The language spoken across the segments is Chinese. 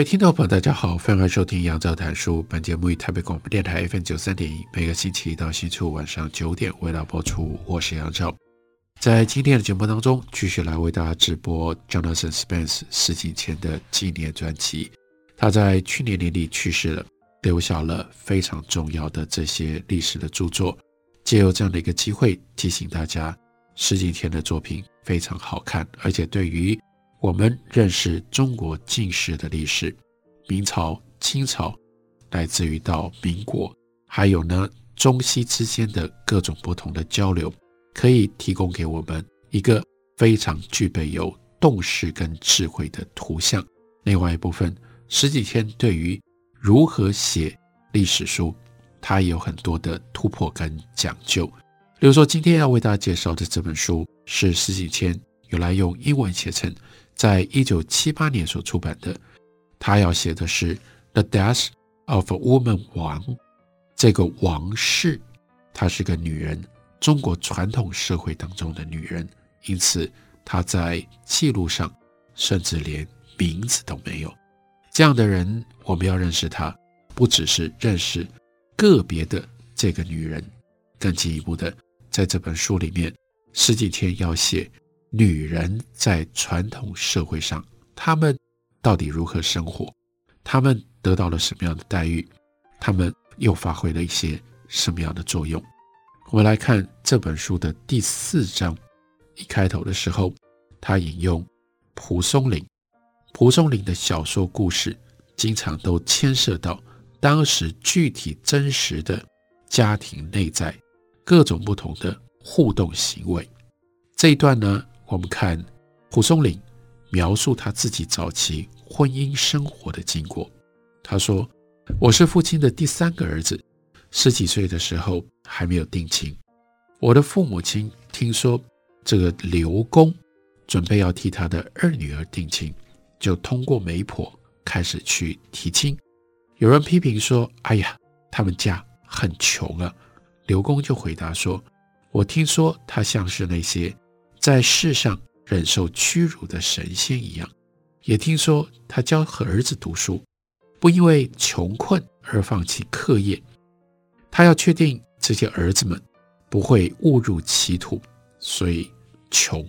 各位听众朋友，大家好，欢迎收听杨照谈书。本节目以台北广播电台 FM 九三点一，每个星期一到星期五晚上九点为大家播出。我是杨照，在今天的节目当中，继续来为大家直播 Jonathan Spence 石景谦的纪念专辑。他在去年年底去世了，留下了非常重要的这些历史的著作。借由这样的一个机会，提醒大家，石景谦的作品非常好看，而且对于我们认识中国近世的历史，明朝、清朝，乃至于到民国，还有呢中西之间的各种不同的交流，可以提供给我们一个非常具备有洞识跟智慧的图像。另外一部分，石景谦对于如何写历史书，他也有很多的突破跟讲究。比如说，今天要为大家介绍的这本书，是石景谦原来用英文写成。在一九七八年所出版的，他要写的是《The Death of a Woman 王》，这个王氏，她是个女人，中国传统社会当中的女人，因此她在记录上甚至连名字都没有。这样的人，我们要认识她，不只是认识个别的这个女人，更进一步的，在这本书里面，石景谦要写。女人在传统社会上，她们到底如何生活？她们得到了什么样的待遇？她们又发挥了一些什么样的作用？我们来看这本书的第四章，一开头的时候，他引用蒲松龄。蒲松龄的小说故事经常都牵涉到当时具体真实的家庭内在各种不同的互动行为。这一段呢？我们看蒲松龄描述他自己早期婚姻生活的经过。他说：“我是父亲的第三个儿子，十几岁的时候还没有定亲。我的父母亲听说这个刘公准备要替他的二女儿定亲，就通过媒婆开始去提亲。有人批评说：‘哎呀，他们家很穷啊。’刘公就回答说：‘我听说他像是那些……’在世上忍受屈辱的神仙一样，也听说他教和儿子读书，不因为穷困而放弃课业。他要确定这些儿子们不会误入歧途，所以穷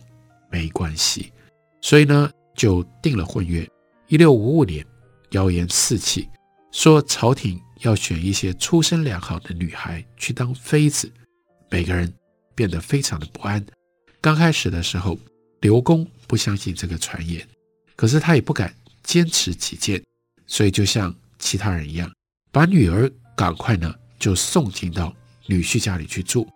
没关系。所以呢，就定了婚约。一六五五年，谣言四起，说朝廷要选一些出身良好的女孩去当妃子，每个人变得非常的不安。刚开始的时候，刘公不相信这个传言，可是他也不敢坚持己见，所以就像其他人一样，把女儿赶快呢就送进到女婿家里去住。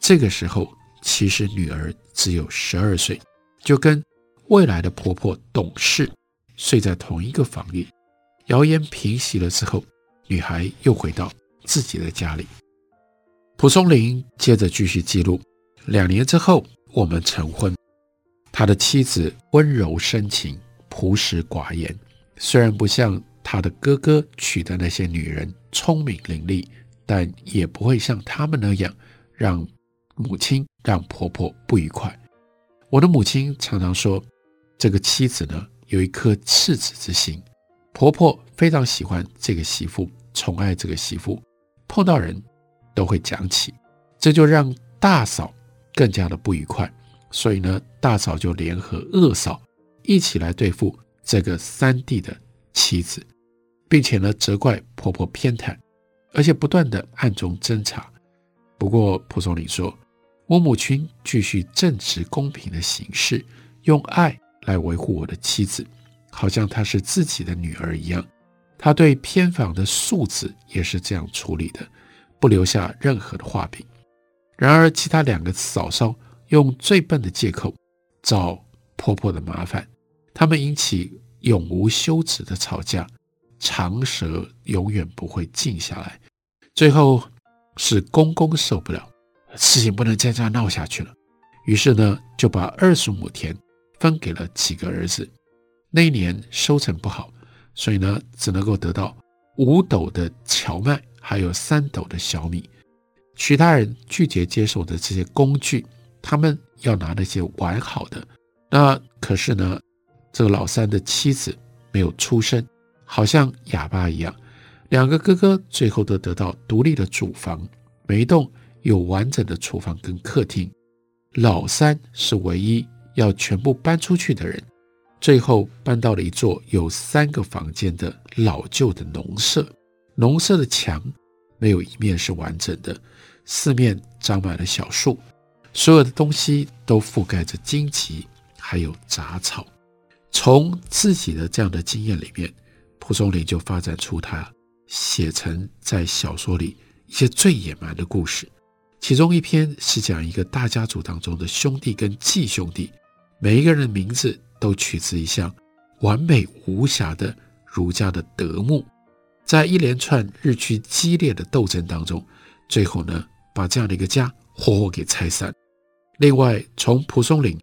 这个时候，其实女儿只有十二岁，就跟未来的婆婆董氏睡在同一个房里。谣言平息了之后，女孩又回到自己的家里。蒲松龄接着继续记录，两年之后。我们成婚，他的妻子温柔深情、朴实寡言，虽然不像他的哥哥娶的那些女人聪明伶俐，但也不会像他们那样让母亲、让婆婆不愉快。我的母亲常常说，这个妻子呢有一颗赤子之心，婆婆非常喜欢这个媳妇，宠爱这个媳妇，碰到人都会讲起，这就让大嫂。更加的不愉快，所以呢，大嫂就联合二嫂一起来对付这个三弟的妻子，并且呢，责怪婆婆偏袒，而且不断的暗中侦查。不过蒲松龄说，我母亲继续正直公平的行事，用爱来维护我的妻子，好像她是自己的女儿一样。她对偏房的庶子也是这样处理的，不留下任何的话柄。然而，其他两个嫂嫂用最笨的借口找婆婆的麻烦，他们引起永无休止的吵架，长蛇永远不会静下来。最后是公公受不了，事情不能再这样闹下去了，于是呢，就把二十亩田分给了几个儿子。那一年收成不好，所以呢，只能够得到五斗的荞麦，还有三斗的小米。其他人拒绝接受的这些工具，他们要拿那些完好的。那可是呢，这个老三的妻子没有出声，好像哑巴一样。两个哥哥最后都得到独立的主房，每一栋有完整的厨房跟客厅。老三是唯一要全部搬出去的人，最后搬到了一座有三个房间的老旧的农舍。农舍的墙没有一面是完整的，四面长满了小树，所有的东西都覆盖着荆棘。还有杂草，从自己的这样的经验里面，蒲松龄就发展出他写成在小说里一些最野蛮的故事。其中一篇是讲一个大家族当中的兄弟跟继兄弟，每一个人的名字都取自一项完美无瑕的儒家的德目，在一连串日趋激烈的斗争当中，最后呢，把这样的一个家活活给拆散。另外，从蒲松龄。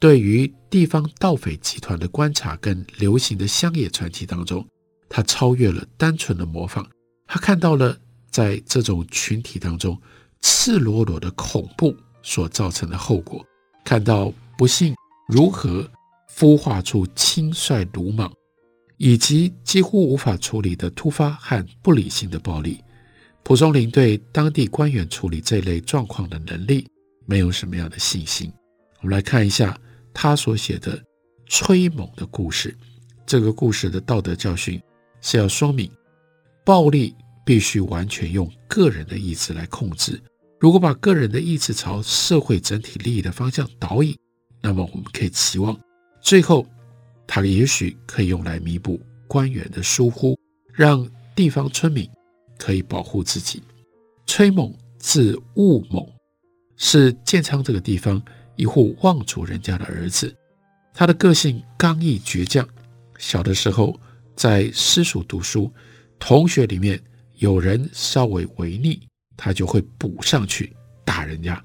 对于地方盗匪集团的观察跟流行的乡野传奇当中，他超越了单纯的模仿，他看到了在这种群体当中赤裸裸的恐怖所造成的后果，看到不幸如何孵化出轻率鲁莽，以及几乎无法处理的突发和不理性的暴力。蒲松龄对当地官员处理这类状况的能力没有什么样的信心。我们来看一下。他所写的崔猛的故事，这个故事的道德教训是要说明，暴力必须完全用个人的意志来控制。如果把个人的意志朝社会整体利益的方向导引，那么我们可以期望，最后他也许可以用来弥补官员的疏忽，让地方村民可以保护自己。崔猛字务猛，是建昌这个地方。一户望族人家的儿子，他的个性刚毅倔强。小的时候在私塾读书，同学里面有人稍微违逆，他就会补上去打人家。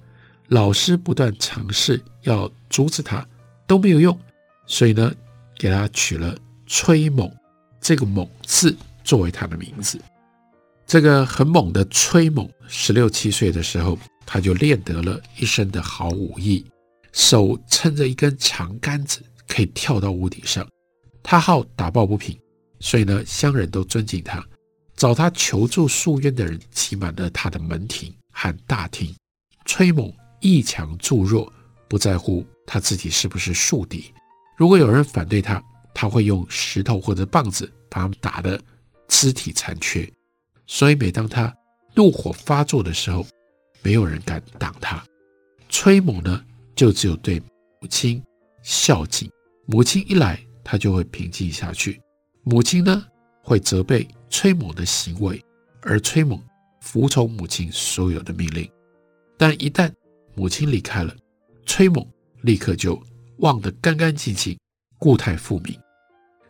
老师不断尝试要阻止他，都没有用，所以呢，给他取了崔猛这个“猛”字作为他的名字。这个很猛的崔猛，十六七岁的时候，他就练得了一身的好武艺。手撑着一根长杆子，可以跳到屋顶上。他好打抱不平，所以呢，乡人都尊敬他。找他求助诉冤的人挤满了他的门庭和大厅。崔猛一强助弱，不在乎他自己是不是树敌。如果有人反对他，他会用石头或者棒子把他们打得肢体残缺。所以每当他怒火发作的时候，没有人敢挡他。崔猛呢，就只有对母亲孝敬，母亲一来，他就会平静下去。母亲呢，会责备崔猛的行为，而崔猛服从母亲所有的命令。但一旦母亲离开了，崔猛立刻就忘得干干净净，故态复萌。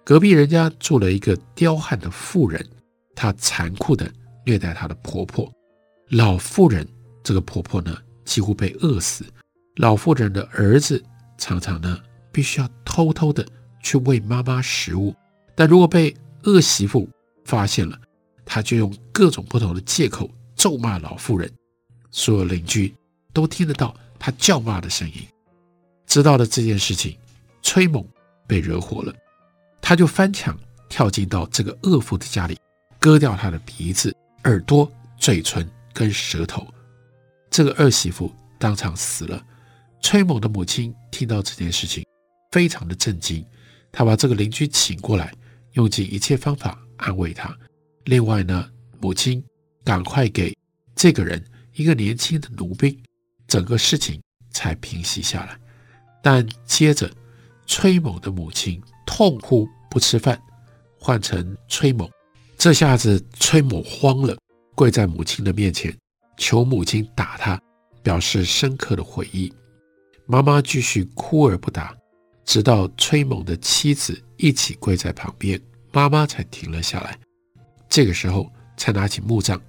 隔壁人家住了一个刁悍的妇人，她残酷地虐待她的婆婆。老妇人这个婆婆呢，几乎被饿死。老妇人的儿子常常呢，必须要偷偷的去喂妈妈食物，但如果被恶媳妇发现了，他就用各种不同的借口咒骂老妇人。所有邻居都听得到他叫骂的声音。知道了这件事情，崔猛被惹火了，他就翻墙跳进到这个恶妇的家里，割掉他的鼻子、耳朵、嘴唇跟舌头。这个二媳妇当场死了。崔某的母亲听到这件事情，非常的震惊。她把这个邻居请过来，用尽一切方法安慰他。另外呢，母亲赶快给这个人一个年轻的奴婢，整个事情才平息下来。但接着，崔某的母亲痛哭不吃饭，换成崔某。这下子崔某慌了，跪在母亲的面前，求母亲打他，表示深刻的悔意。妈妈继续哭而不答，直到崔猛的妻子一起跪在旁边，妈妈才停了下来。这个时候，才拿起木杖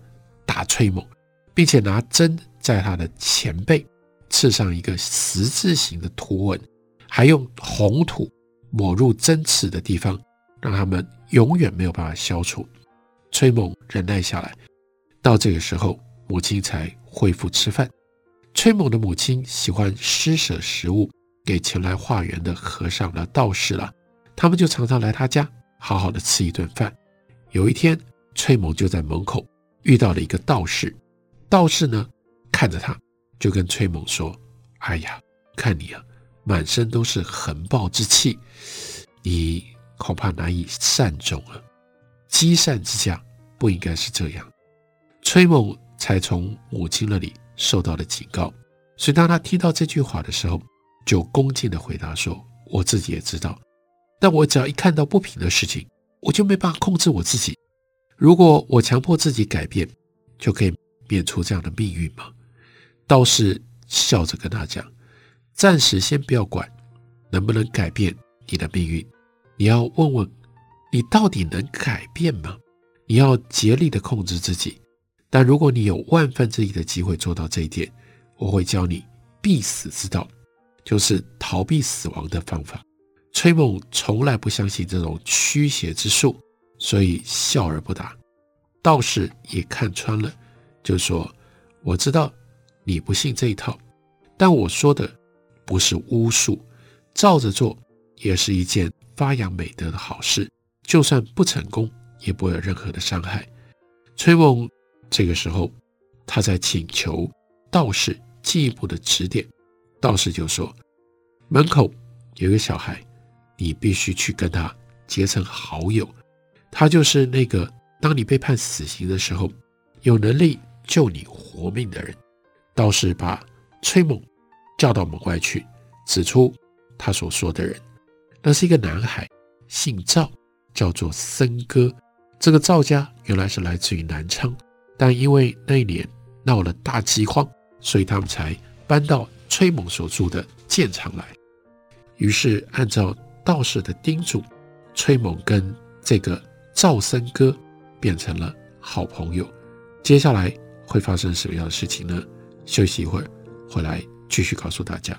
打崔猛，并且拿针在他的前背刺上一个十字形的图文，还用红土抹入针刺的地方，让他们永远没有办法消除。崔猛忍耐下来，到这个时候，母亲才恢复吃饭。崔猛的母亲喜欢施舍食物给前来化缘的和尚了、道士了，他们就常常来他家，好好的吃一顿饭。有一天，崔猛就在门口遇到了一个道士，道士呢看着他，就跟崔猛说：“哎呀，看你啊，满身都是横暴之气，你恐怕难以善终了。积善之家不应该是这样。”崔猛才从母亲那里受到了警告，所以当他听到这句话的时候，就恭敬地回答说：“我自己也知道，但我只要一看到不平的事情，我就没办法控制我自己。如果我强迫自己改变，就可以免除这样的命运吗？”道士笑着跟他讲：“暂时先不要管能不能改变你的命运，你要问问你到底能改变吗？你要竭力的控制自己。”但如果你有万分之一的机会做到这一点，我会教你必死之道，就是逃避死亡的方法。崔猛从来不相信这种驱邪之术，所以笑而不答。道士也看穿了，就说：“我知道你不信这一套，但我说的不是巫术，照着做也是一件发扬美德的好事。就算不成功，也不会有任何的伤害。”崔猛。这个时候，他在请求道士进一步的指点。道士就说：“门口有一个小孩，你必须去跟他结成好友。他就是那个当你被判死刑的时候，有能力救你活命的人。”道士把崔猛叫到门外去，指出他所说的人，那是一个男孩，姓赵，叫做森哥。这个赵家原来是来自于南昌。但因为那一年闹了大饥荒，所以他们才搬到崔猛所住的建昌来。于是按照道士的叮嘱，崔猛跟这个赵森哥变成了好朋友。接下来会发生什么样的事情呢？休息一会儿，回来继续告诉大家。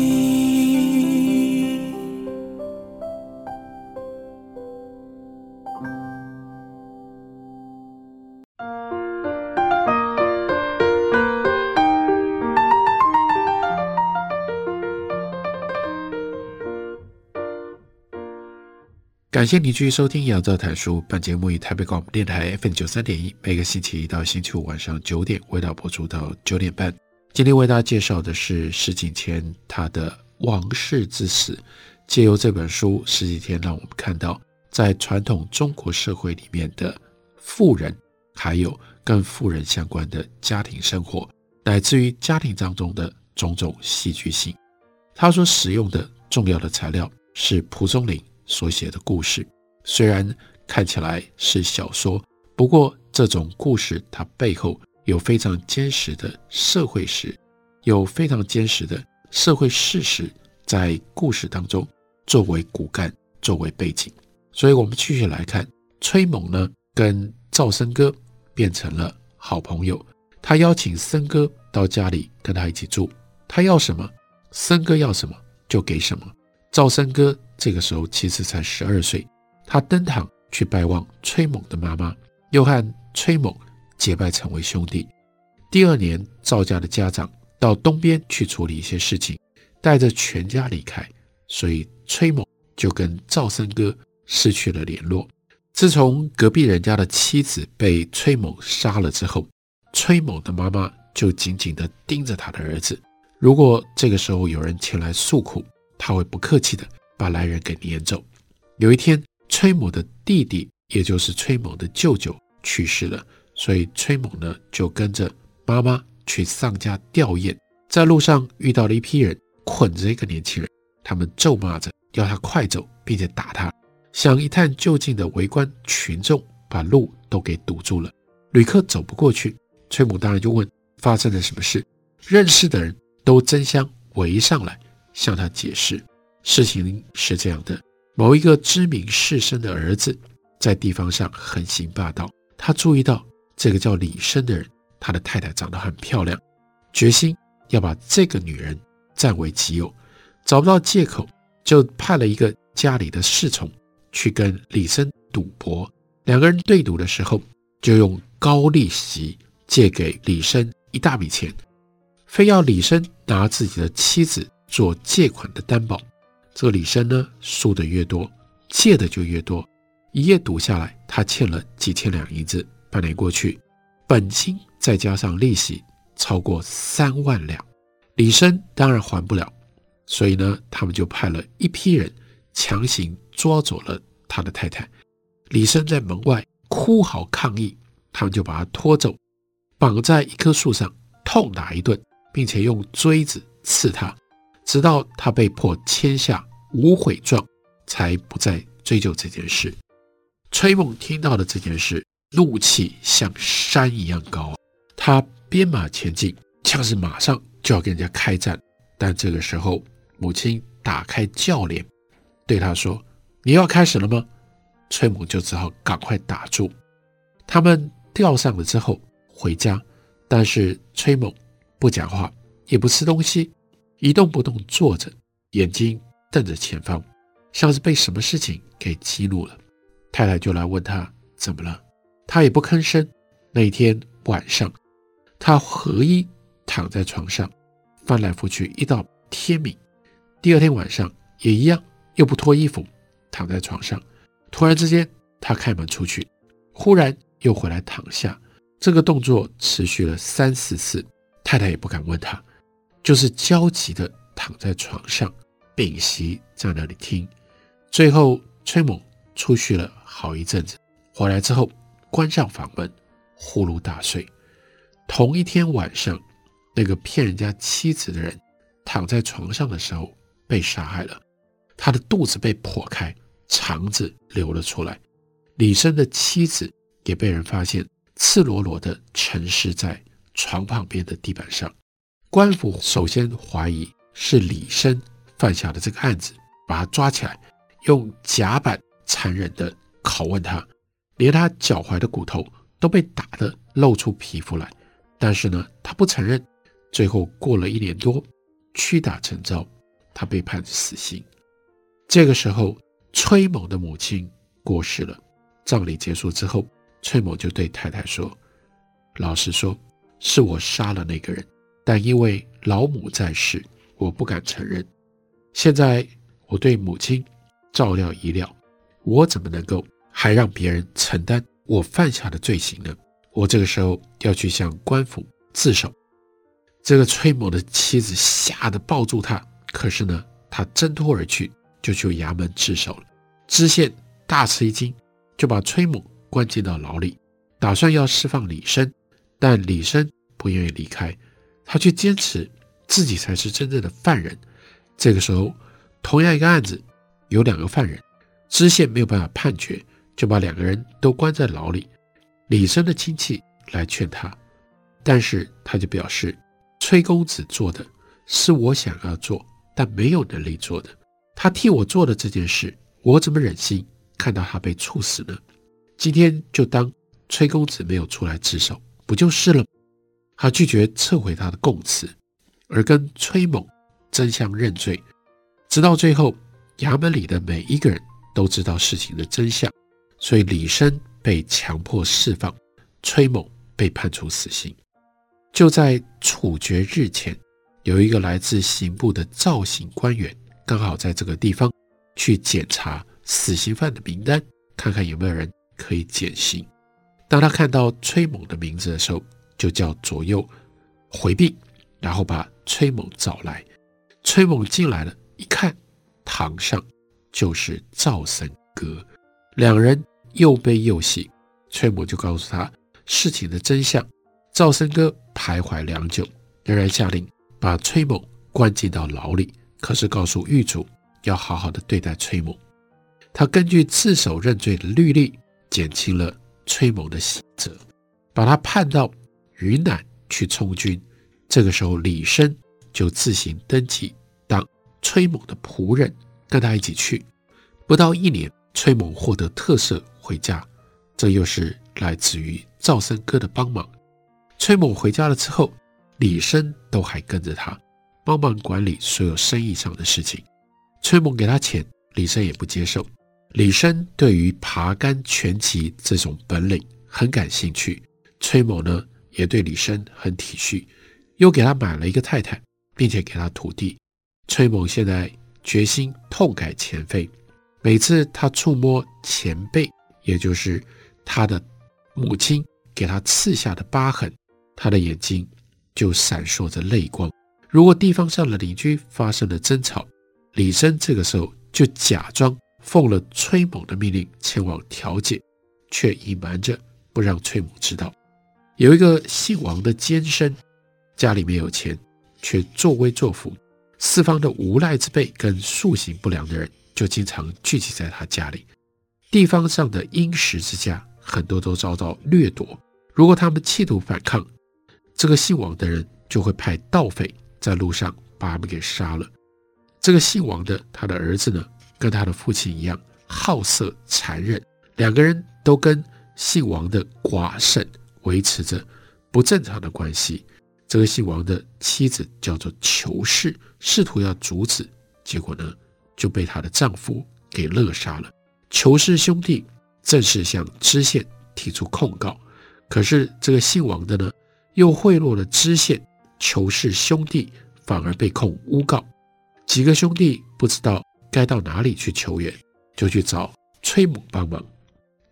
感谢你继续收听《杨照谈书》。本节目以台北广播电台 FM 九三点一，每个星期一到星期五晚上九点，为大家播出到九点半。今天为大家介绍的是石景谦他的《王室之死》。借由这本书，石景谦让我们看到，在传统中国社会里面的富人，还有跟富人相关的家庭生活，乃至于家庭当中的种种戏剧性。他所使用的重要的材料是蒲松龄所写的故事。虽然看起来是小说，不过这种故事它背后有非常坚实的社会史，有非常坚实的社会事实在故事当中作为骨干，作为背景。所以，我们继续来看，崔猛呢跟赵僧哥变成了好朋友。他邀请森哥到家里跟他一起住，他要什么，森哥要什么就给什么。赵僧哥这个时候其实才十二岁，他登堂去拜望崔猛的妈妈，又和崔猛结拜成为兄弟。第二年，赵家的家长到东边去处理一些事情，带着全家离开，所以崔猛就跟赵三哥失去了联络。自从隔壁人家的妻子被崔猛杀了之后，崔猛的妈妈就紧紧地盯着他的儿子。如果这个时候有人前来诉苦，他会不客气的把来人给撵走。有一天，崔某的弟弟，也就是崔某的舅舅去世了，所以崔某呢就跟着妈妈去丧家吊唁。在路上遇到了一批人，捆着一个年轻人，他们咒骂着要他快走，并且打他。想一探究竟的围观群众把路都给堵住了，旅客走不过去。崔某当然就问发生了什么事，认识的人都争相围上来向他解释。事情是这样的：某一个知名士绅的儿子在地方上横行霸道，他注意到这个叫李生的人，他的太太长得很漂亮，决心要把这个女人占为己有。找不到借口，就派了一个家里的侍从。去跟李生赌博，两个人对赌的时候，就用高利息借给李生一大笔钱，非要李生拿自己的妻子做借款的担保。这个李生呢，输的越多，借的就越多。一夜赌下来，他欠了几千两银子。半年过去，本金再加上利息，超过三万两。李生当然还不了，所以呢，他们就派了一批人。强行抓走了他的太太，李生在门外哭嚎抗议，他们就把他拖走，绑在一棵树上痛打一顿，并且用锥子刺他，直到他被迫签下无悔状，才不再追究这件事。崔猛听到了这件事，怒气像山一样高，他鞭马前进，像是马上就要跟人家开战。但这个时候，母亲打开轿帘。对他说：“你要开始了吗？”崔猛就只好赶快打住。他们吊上了之后回家，但是崔猛不讲话，也不吃东西，一动不动坐着，眼睛瞪着前方，像是被什么事情给激怒了。太太就来问他怎么了，他也不吭声。那一天晚上，他合衣躺在床上，翻来覆去，一到天明。第二天晚上也一样。又不脱衣服，躺在床上。突然之间，他开门出去，忽然又回来躺下。这个动作持续了三四次，太太也不敢问他，就是焦急地躺在床上，屏息在那里听。最后，崔猛出去了好一阵子，回来之后关上房门，呼噜大睡。同一天晚上，那个骗人家妻子的人躺在床上的时候被杀害了。他的肚子被剖开，肠子流了出来。李生的妻子也被人发现赤裸裸地沉尸在床旁边的地板上。官府首先怀疑是李生犯下的这个案子，把他抓起来，用夹板残忍地拷问他，连他脚踝的骨头都被打得露出皮肤来。但是呢，他不承认。最后过了一年多，屈打成招，他被判死刑。这个时候，崔某的母亲过世了。葬礼结束之后，崔某就对太太说：“老实说，是我杀了那个人，但因为老母在世，我不敢承认。现在我对母亲照料遗了，我怎么能够还让别人承担我犯下的罪行呢？我这个时候要去向官府自首。”这个崔某的妻子吓得抱住他，可是呢，他挣脱而去。就去衙门自首了。知县大吃一惊，就把崔某关进到牢里，打算要释放李生，但李生不愿意离开，他却坚持自己才是真正的犯人。这个时候，同样一个案子，有两个犯人，知县没有办法判决，就把两个人都关在牢里。李生的亲戚来劝他，但是他就表示，崔公子做的是我想要做但没有能力做的，他替我做的这件事，我怎么忍心看到他被处死呢？今天就当崔公子没有出来自首，不就是了吗？他拒绝撤回他的供词，而跟崔猛真相认罪，直到最后，衙门里的每一个人都知道事情的真相，所以李生被强迫释放，崔猛被判处死刑。就在处决日前，有一个来自刑部的造刑官员，刚好在这个地方去检查死刑犯的名单，看看有没有人可以减刑。当他看到崔猛的名字的时候，就叫左右回避，然后把崔猛找来。崔猛进来了，一看堂上就是赵森哥，两人又悲又喜。崔猛就告诉他事情的真相。赵森哥徘徊良久，仍然下令把崔猛关进到牢里，可是告诉狱主要好好的对待崔猛。他根据自首认罪的律例，减轻了崔某的刑责，把他判到。云南去充军，这个时候李生就自行登记当崔猛的仆人，跟他一起去。不到一年，崔猛获得特赦回家，这又是来自于赵三哥的帮忙。崔猛回家了之后，李生都还跟着他，帮忙管理所有生意上的事情。崔猛给他钱，李生也不接受。李生对于爬杆拳击这种本领很感兴趣，崔某呢？也对李生很体恤，又给他买了一个太太，并且给他土地。崔某现在决心痛改前非，每次他触摸前辈，也就是他的母亲给他刺下的疤痕，他的眼睛就闪烁着泪光。如果地方上的邻居发生了争吵，李生这个时候就假装奉了崔某的命令前往调解，却隐瞒着不让崔某知道。有一个姓王的奸生，家里面有钱，却作威作福，四方的无赖之辈跟素行不良的人就经常聚集在他家里。地方上的殷实之家很多都遭到掠夺，如果他们企图反抗，这个姓王的人就会派盗匪在路上把他们给杀了。这个姓王的他的儿子呢，跟他的父亲一样好色残忍，两个人都跟姓王的寡婶。维持着不正常的关系。这个姓王的妻子叫做裘氏，试图要阻止，结果呢就被她的丈夫给勒杀了。裘氏兄弟正式向知县提出控告，可是这个姓王的呢又贿赂了知县，裘氏兄弟反而被控诬告。几个兄弟不知道该到哪里去求援，就去找崔猛帮忙，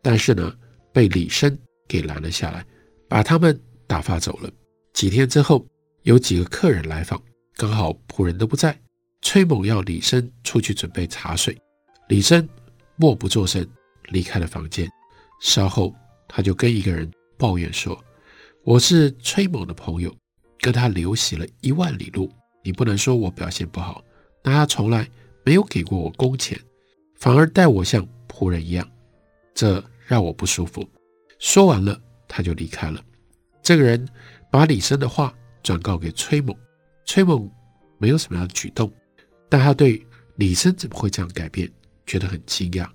但是呢被李生给拦了下来。把他们打发走了。几天之后，有几个客人来访，刚好仆人都不在。崔猛要李生出去准备茶水，李生默不作声离开了房间。稍后，他就跟一个人抱怨说：“我是崔猛的朋友，跟他流徙了一万里路，你不能说我表现不好，但他从来没有给过我工钱，反而待我像仆人一样，这让我不舒服。”说完了。他就离开了。这个人把李生的话转告给崔猛，崔猛没有什么样的举动，但他对李生怎么会这样改变觉得很惊讶。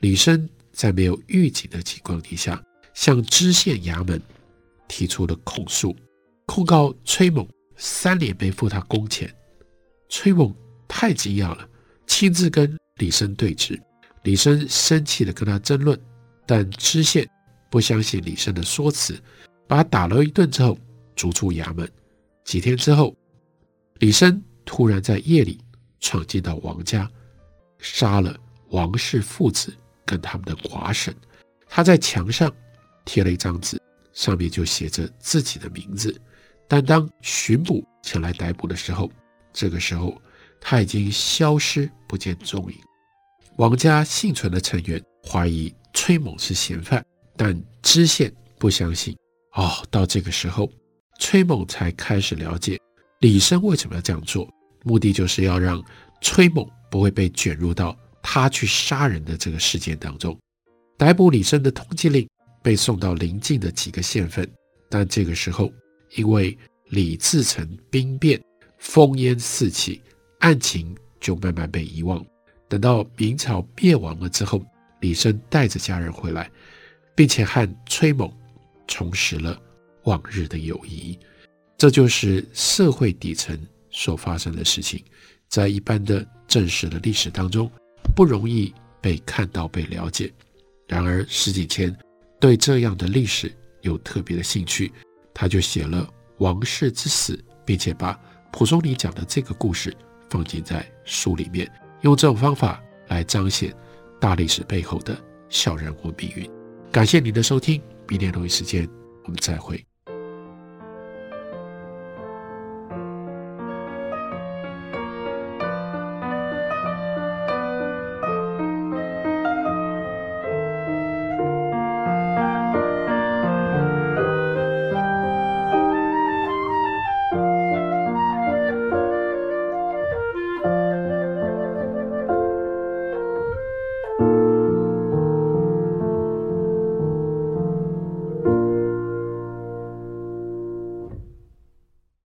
李生在没有预警的情况底下，向知县衙门提出了控诉，控告崔猛三年没付他工钱。崔猛太惊讶了，亲自跟李生对峙。李生生气地跟他争论，但知县。不相信李生的说辞，把他打了一顿之后，逐出衙门。几天之后，李生突然在夜里闯进到王家，杀了王氏父子跟他们的寡婶。他在墙上贴了一张纸，上面就写着自己的名字。但当巡捕前来逮捕的时候，这个时候他已经消失不见踪影。王家幸存的成员怀疑崔猛是嫌犯。但知县不相信哦，到这个时候，崔猛才开始了解李生为什么要这样做，目的就是要让崔猛不会被卷入到他去杀人的这个事件当中。逮捕李生的通缉令被送到邻近的几个县份，但这个时候因为李自成兵变，烽烟四起，案情就慢慢被遗忘。等到明朝灭亡了之后，李生带着家人回来，并且和崔猛重拾了往日的友谊。这就是社会底层所发生的事情，在一般的正史的历史当中不容易被看到、被了解。然而石景谦对这样的历史有特别的兴趣，他就写了《王室之死》，并且把蒲松龄讲的这个故事放进在书里面，用这种方法来彰显大历史背后的小人物命运。感谢您的收听，明天同一时间我们再会。